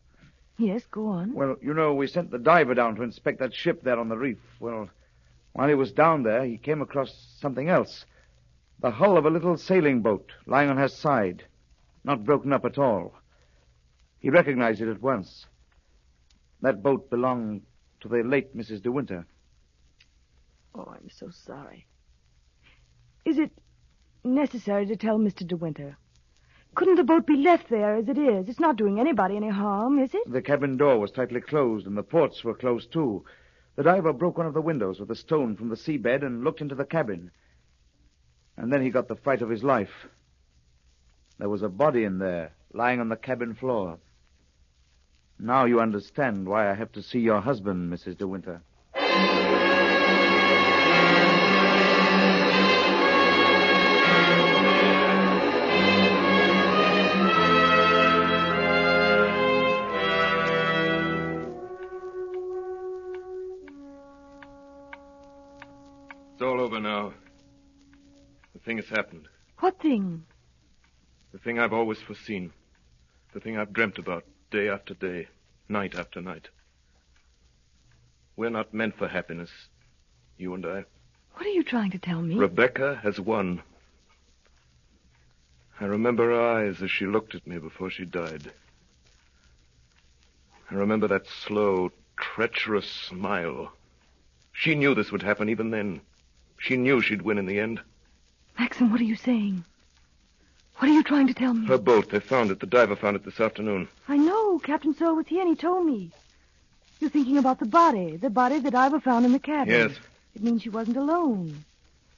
Yes, go on. Well, you know, we sent the diver down to inspect that ship there on the reef. Well, while he was down there, he came across something else. The hull of a little sailing boat lying on her side, not broken up at all. He recognized it at once. That boat belonged to the late Mrs. De Winter. Oh, I'm so sorry. Is it necessary to tell Mr. De Winter? Couldn't the boat be left there as it is? It's not doing anybody any harm, is it? The cabin door was tightly closed, and the ports were closed too. The diver broke one of the windows with a stone from the seabed and looked into the cabin. And then he got the fright of his life. There was a body in there, lying on the cabin floor. Now you understand why I have to see your husband, Mrs. De Winter. It's all over now. The thing has happened. What thing? The thing I've always foreseen. The thing I've dreamt about day after day, night after night. We're not meant for happiness, you and I. What are you trying to tell me? Rebecca has won. I remember her eyes as she looked at me before she died. I remember that slow, treacherous smile. She knew this would happen even then. She knew she'd win in the end. Maxim, what are you saying? What are you trying to tell me? Her boat, they found it. The diver found it this afternoon. I know. Captain Searle was here and he told me. You're thinking about the body, the body that Diver found in the cabin. Yes. It means she wasn't alone.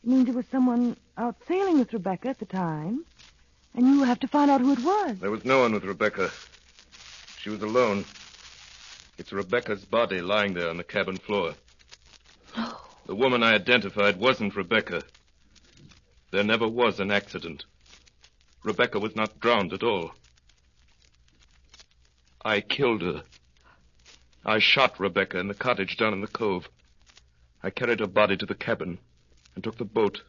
It means there was someone out sailing with Rebecca at the time. And you have to find out who it was. There was no one with Rebecca. She was alone. It's Rebecca's body lying there on the cabin floor. No. The woman I identified wasn't Rebecca. There never was an accident. Rebecca was not drowned at all. I killed her. I shot Rebecca in the cottage down in the cove. I carried her body to the cabin and took the boat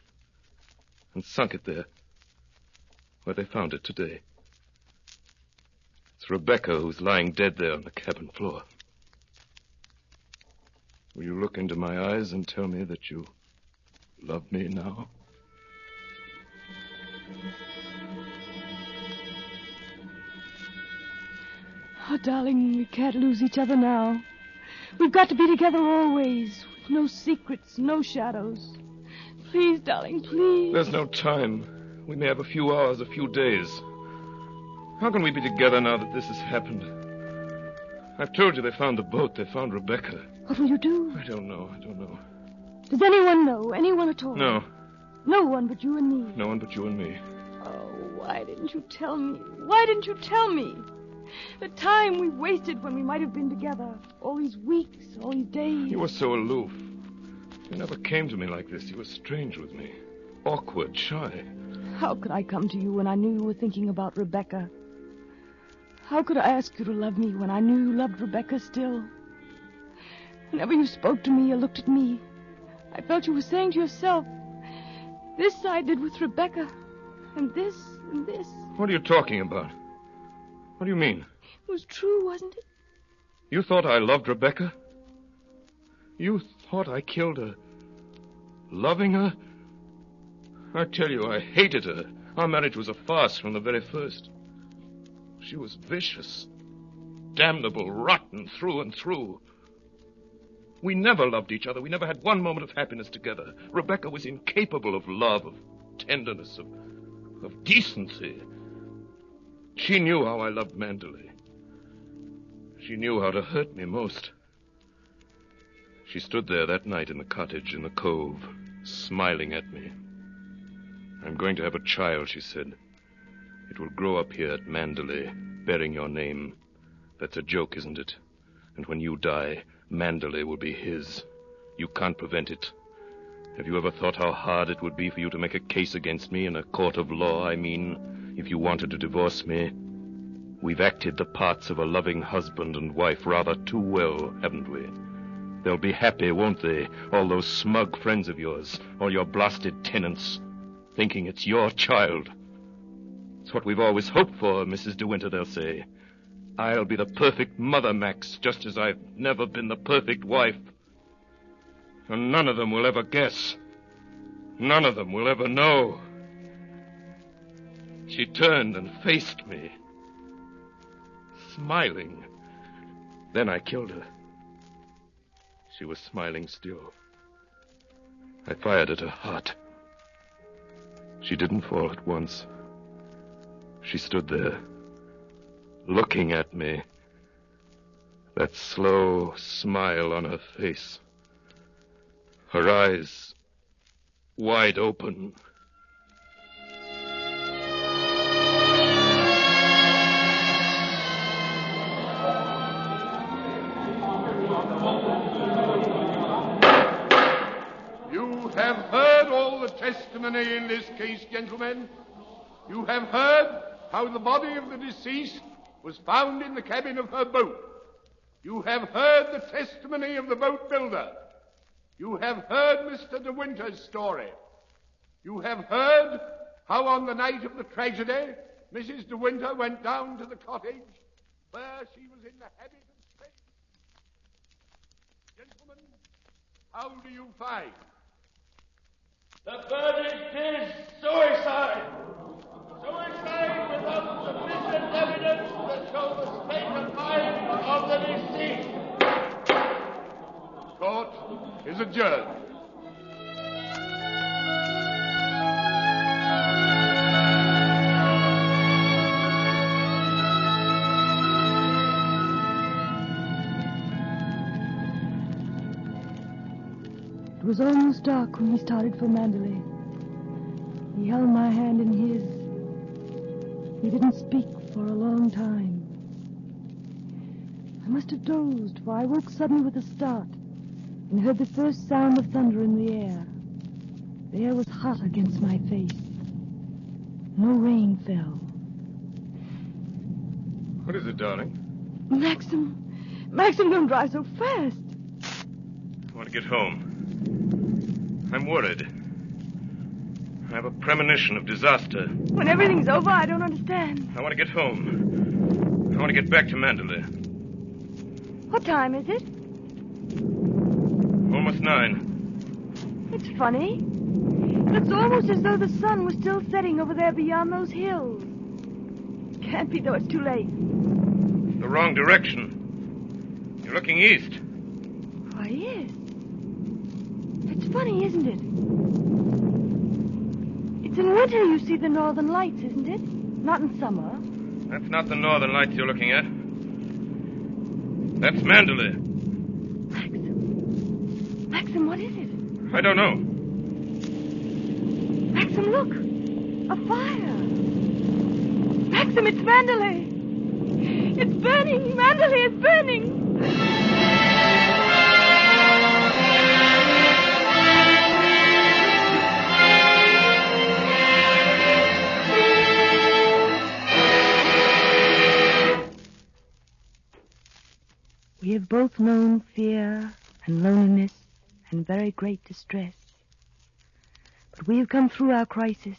and sunk it there, where they found it today. It's Rebecca who's lying dead there on the cabin floor. Will you look into my eyes and tell me that you love me now? Oh, darling, we can't lose each other now. We've got to be together always, with no secrets, no shadows. Please, darling, please. There's no time. We may have a few hours, a few days. How can we be together now that this has happened? I've told you they found the boat. They found Rebecca. What will you do? I don't know. I don't know. Does anyone know? Anyone at all? No. No one but you and me. No one but you and me. Oh, why didn't you tell me? Why didn't you tell me? The time we wasted when we might have been together. All these weeks, all these days. You were so aloof. You never came to me like this. You were strange with me. Awkward, shy. How could I come to you when I knew you were thinking about Rebecca? How could I ask you to love me when I knew you loved Rebecca still? Whenever you spoke to me or looked at me, I felt you were saying to yourself, this I did with Rebecca, and this, and this. What are you talking about? What do you mean? It was true, wasn't it? You thought I loved Rebecca? You thought I killed her? Loving her? I tell you, I hated her. Our marriage was a farce from the very first. She was vicious, damnable, rotten through and through. We never loved each other. We never had one moment of happiness together. Rebecca was incapable of love, of tenderness, of, of decency. She knew how I loved Manderley. She knew how to hurt me most. She stood there that night in the cottage in the cove, smiling at me. I'm going to have a child, she said. It will grow up here at Manderley, bearing your name. That's a joke, isn't it? And when you die, Manderley will be his. You can't prevent it. Have you ever thought how hard it would be for you to make a case against me in a court of law, I mean, if you wanted to divorce me? We've acted the parts of a loving husband and wife rather too well, haven't we? They'll be happy, won't they? All those smug friends of yours, all your blasted tenants, thinking it's your child. It's what we've always hoped for, Mrs. De Winter, they'll say. I'll be the perfect mother, Max, just as I've never been the perfect wife. And none of them will ever guess. None of them will ever know. She turned and faced me, smiling. Then I killed her. She was smiling still. I fired at her heart. She didn't fall at once. She stood there, looking at me. That slow smile on her face. Her eyes wide open. The testimony in this case, gentlemen. You have heard how the body of the deceased was found in the cabin of her boat. You have heard the testimony of the boat builder. You have heard Mr. De Winter's story. You have heard how on the night of the tragedy, Mrs. De Winter went down to the cottage where she was in the habit of staying. Gentlemen, how do you find? The verdict is suicide. Suicide without sufficient evidence to show the state of mind of the deceased. Court is adjourned. Was almost dark when we started for Manderley. He held my hand in his. He didn't speak for a long time. I must have dozed, for I woke suddenly with a start and heard the first sound of thunder in the air. The air was hot against my face. No rain fell. What is it, darling? Maxim, Maxim, don't drive so fast. I want to get home. I'm worried. I have a premonition of disaster. When everything's over, I don't understand. I want to get home. I want to get back to Manderley. What time is it? Almost nine. It's funny. It's almost as though the sun was still setting over there beyond those hills. Can't be, though it's too late. The wrong direction. You're looking east. Why, yes. It's funny, isn't it? It's in winter you see the northern lights, isn't it? Not in summer. That's not the northern lights you're looking at. That's Manderley. Maxim, Maxim, what is it? I don't know. Maxim, look. A fire. Maxim, it's Manderley. It's burning. Manderley is burning. We have both known fear and loneliness and very great distress. But we have come through our crisis.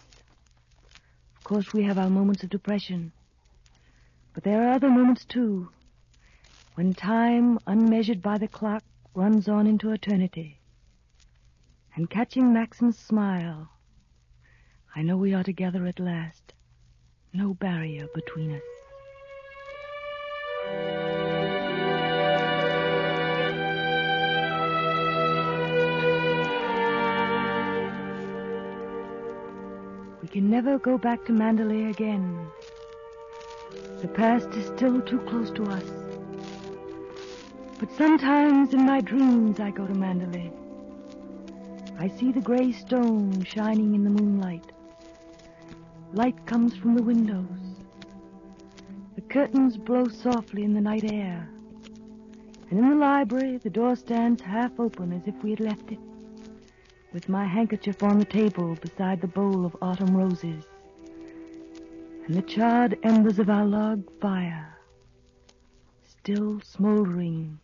Of course, we have our moments of depression. But there are other moments, too, when time, unmeasured by the clock, runs on into eternity. And catching Maxim's smile, I know we are together at last. No barrier between us. Can never go back to Manderley again. The past is still too close to us. But sometimes in my dreams I go to Manderley. I see the gray stone shining in the moonlight. Light comes from the windows. The curtains blow softly in the night air. And in the library, the door stands half open as if we had left it, with my handkerchief on the table beside the bowl of autumn roses, and the charred embers of our log fire still smoldering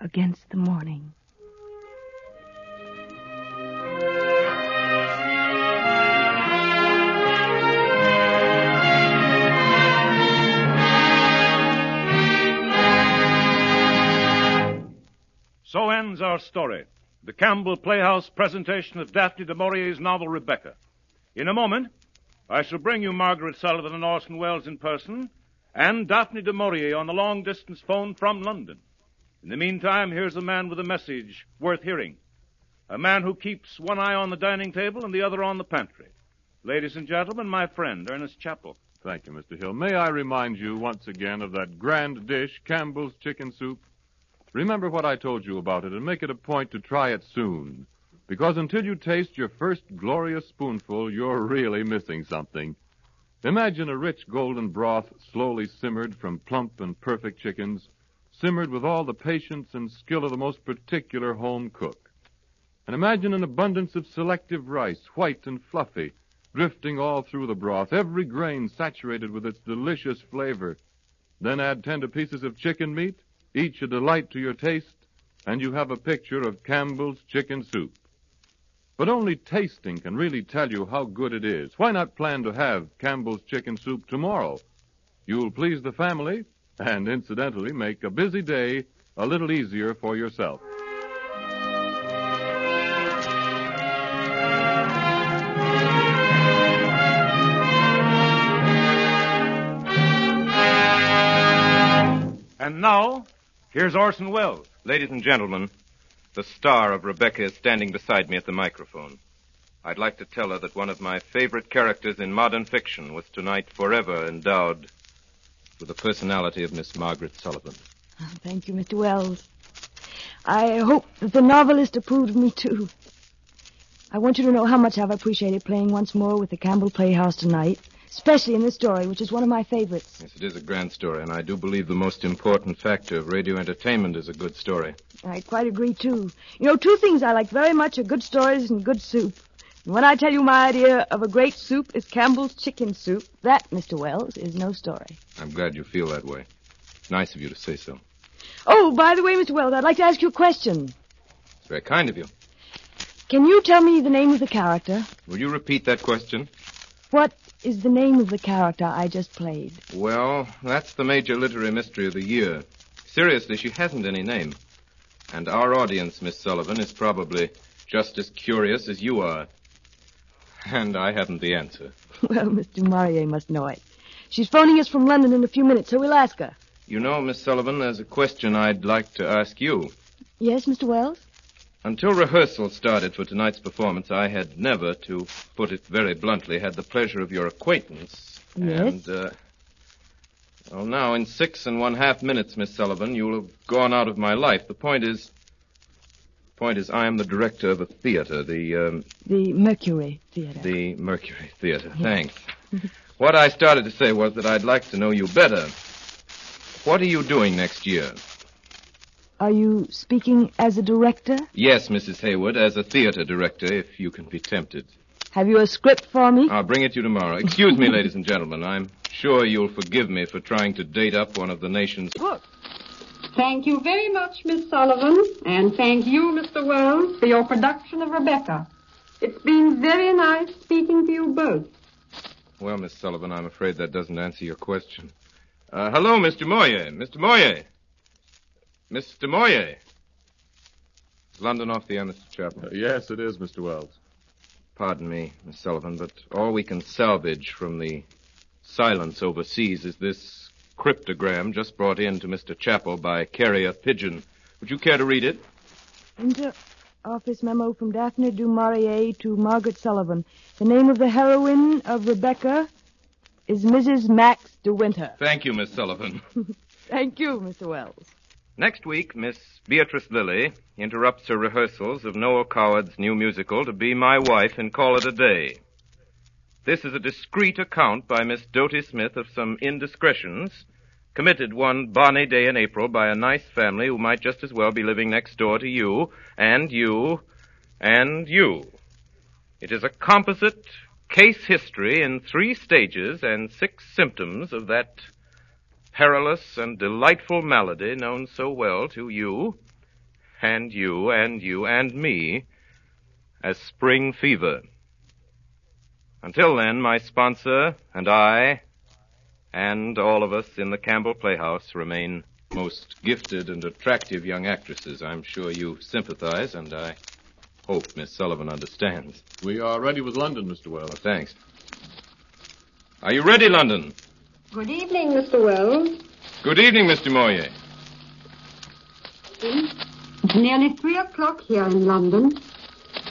against the morning. So ends our story. The Campbell Playhouse presentation of Daphne du Maurier's novel Rebecca. In a moment, I shall bring you Margaret Sullavan and Orson Welles in person and Daphne du Maurier on the long distance phone from London. In the meantime, here's a man with a message worth hearing. A man who keeps one eye on the dining table and the other on the pantry. Ladies and gentlemen, my friend, Ernest Chappell. Thank you, Mr. Hill. May I remind you once again of that grand dish, Campbell's Chicken Soup? Remember what I told you about it and make it a point to try it soon. Because until you taste your first glorious spoonful, you're really missing something. Imagine a rich golden broth slowly simmered from plump and perfect chickens, simmered with all the patience and skill of the most particular home cook. And imagine an abundance of selective rice, white and fluffy, drifting all through the broth, every grain saturated with its delicious flavor. Then add tender pieces of chicken meat, each a delight to your taste, and you have a picture of Campbell's chicken soup. But only tasting can really tell you how good it is. Why not plan to have Campbell's chicken soup tomorrow? You'll please the family and incidentally make a busy day a little easier for yourself. And now, here's Orson Welles. Ladies and gentlemen, the star of Rebecca is standing beside me at the microphone. I'd like to tell her that one of my favorite characters in modern fiction was tonight forever endowed with the personality of Miss Margaret Sullavan. Oh, thank you, Mr. Welles. I hope that the novelist approved of me, too. I want you to know how much I've appreciated playing once more with the Campbell Playhouse tonight, especially in this story, which is one of my favorites. Yes, it is a grand story, and I do believe the most important factor of radio entertainment is a good story. I quite agree, too. You know, two things I like very much are good stories and good soup. And when I tell you my idea of a great soup is Campbell's chicken soup, that, Mr. Welles, is no story. I'm glad you feel that way. Nice of you to say so. Oh, by the way, Mr. Welles, I'd like to ask you a question. It's very kind of you. Can you tell me the name of the character? Will you repeat that question? What is the name of the character I just played? Well, that's the major literary mystery of the year. Seriously, she hasn't any name. And our audience, Miss Sullavan, is probably just as curious as you are. And I haven't the answer. Well, Mr. Maurier must know it. She's phoning us from London in a few minutes, so we'll ask her. You know, Miss Sullavan, there's a question I'd like to ask you. Yes, Mr. Welles? Until rehearsal started for tonight's performance, I had never, to put it very bluntly, had the pleasure of your acquaintance. Yes? And, uh, well, now, in six and one half minutes, Miss Sullavan, you'll have gone out of my life. The point is, the point is, I am the director of a theater, the, um, The Mercury Theater. the Mercury Theater. Thanks. what I started to say was that I'd like to know you better. What are you doing next year? Are you speaking as a director? Yes, Mrs. Hayward, as a theater director, if you can be tempted. Have you a script for me? I'll bring it to you tomorrow. Excuse me, ladies and gentlemen. I'm sure you'll forgive me for trying to date up one of the nation's. Look. Thank you very much, Miss Sullavan, and thank you, Mr. Welles, for your production of Rebecca. It's been very nice speaking to you both. Well, Miss Sullavan, I'm afraid that doesn't answer your question. Uh, hello, Mr. Moyer. Mr. Moyer. Mr. Moyer. Is London off the air, Mr. Chappell? yes, it is, Mr. Welles. Pardon me, Miss Sullavan, but all we can salvage from the silence overseas is this cryptogram just brought in to Mr. Chappell by Carrier Pigeon. Would you care to read it? Inter office memo from Daphne du Maurier to Margaret Sullavan. The name of the heroine of Rebecca is Mrs. Max de Winter. Thank you, Miss Sullavan. Thank you, Mr. Welles. Next week, Miss Beatrice Lillie interrupts her rehearsals of Noel Coward's new musical to be my wife and call it a day. This is a discreet account by Miss Dodie Smith of some indiscretions committed one bonny day in April by a nice family who might just as well be living next door to you, and you, and you. It is a composite case history in three stages and six symptoms of that perilous and delightful malady known so well to you, and you, and you, and me as spring fever. Until then, my sponsor and I and all of us in the Campbell Playhouse remain most gifted and attractive young actresses. I'm sure you sympathize, and I hope Miss Sullavan understands. We are ready with London, Mr. Welles. Oh, thanks. Are you ready, London? Good evening, Mr. Welles. Good evening, Mr. Moyer. It's nearly three o'clock here in London.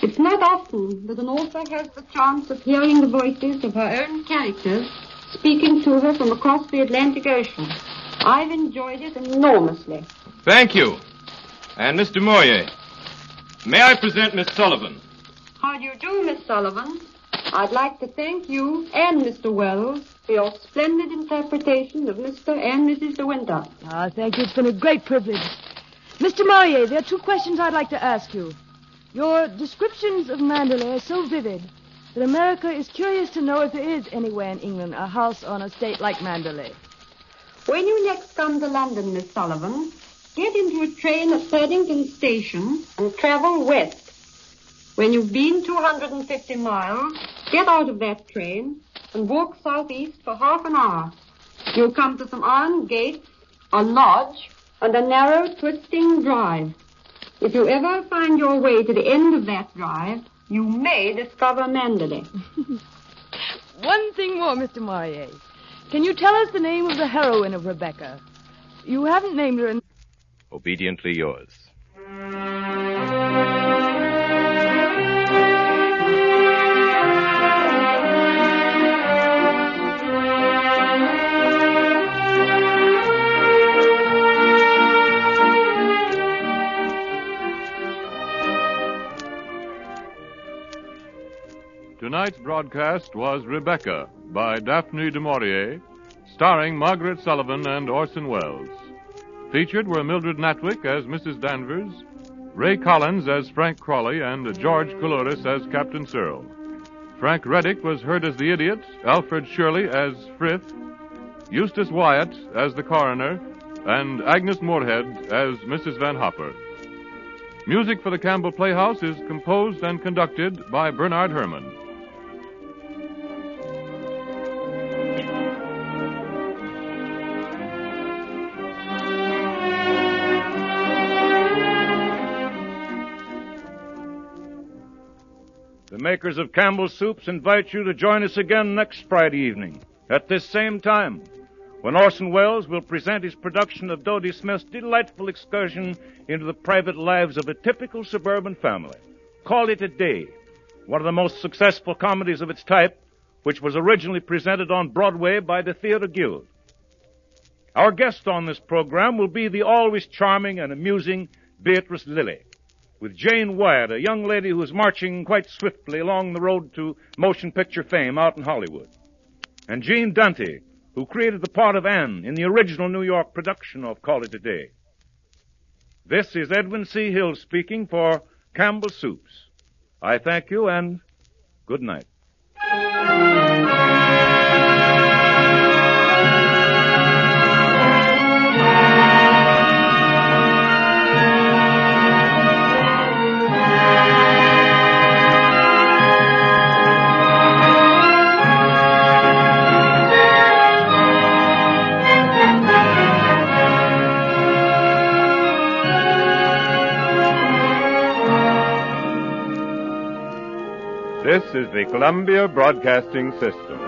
It's not often that an author has the chance of hearing the voices of her own characters speaking to her from across the Atlantic Ocean. I've enjoyed it enormously. Thank you. And Mr. Moyer, may I present Miss Sullavan? How do you do, Miss Sullavan? I'd like to thank you and Mr. Welles your splendid interpretation of Mr. and Mrs. De Winter. Ah, thank you. It's been a great privilege. Mr. Maurier, there are two questions I'd like to ask you. Your descriptions of Manderley are so vivid that America is curious to know if there is anywhere in England a house on a state like Manderley. When you next come to London, Miss Sullavan, get into a train at Paddington Station and travel west. When you've been 250 miles, get out of that train and walk southeast for half an hour. You'll come to some iron gates, a lodge, and a narrow, twisting drive. If you ever find your way to the end of that drive, you may discover Manderley. One thing more, Mr. Maurier. Can you tell us the name of the heroine of Rebecca? You haven't named her in... Obediently yours. Tonight's broadcast was Rebecca by Daphne du Maurier, starring Margaret Sullavan and Orson Welles. Featured were Mildred Natwick as Mrs. Danvers, Ray Collins as Frank Crawley, and George Coulouris as Captain Searle. Frank Readick was heard as the idiot, Alfred Shirley as Frith, Eustace Wyatt as the coroner, and Agnes Moorehead as Mrs. Van Hopper. Music for the Campbell Playhouse is composed and conducted by Bernard Herrmann. Makers of Campbell's Soups invite you to join us again next Friday evening at this same time when Orson Welles will present his production of Dodie Smith's delightful excursion into the private lives of a typical suburban family. Call it a day, one of the most successful comedies of its type, which was originally presented on Broadway by the Theater Guild. Our guest on this program will be the always charming and amusing Beatrice Lillie with Jane Wyatt, a young lady who is marching quite swiftly along the road to motion picture fame out in Hollywood. And Jean Dante, who created the part of Anne in the original New York production of Call It a Day. This is Edwin C. Hill speaking for Campbell Soups. I thank you and good night. This is the Columbia Broadcasting System.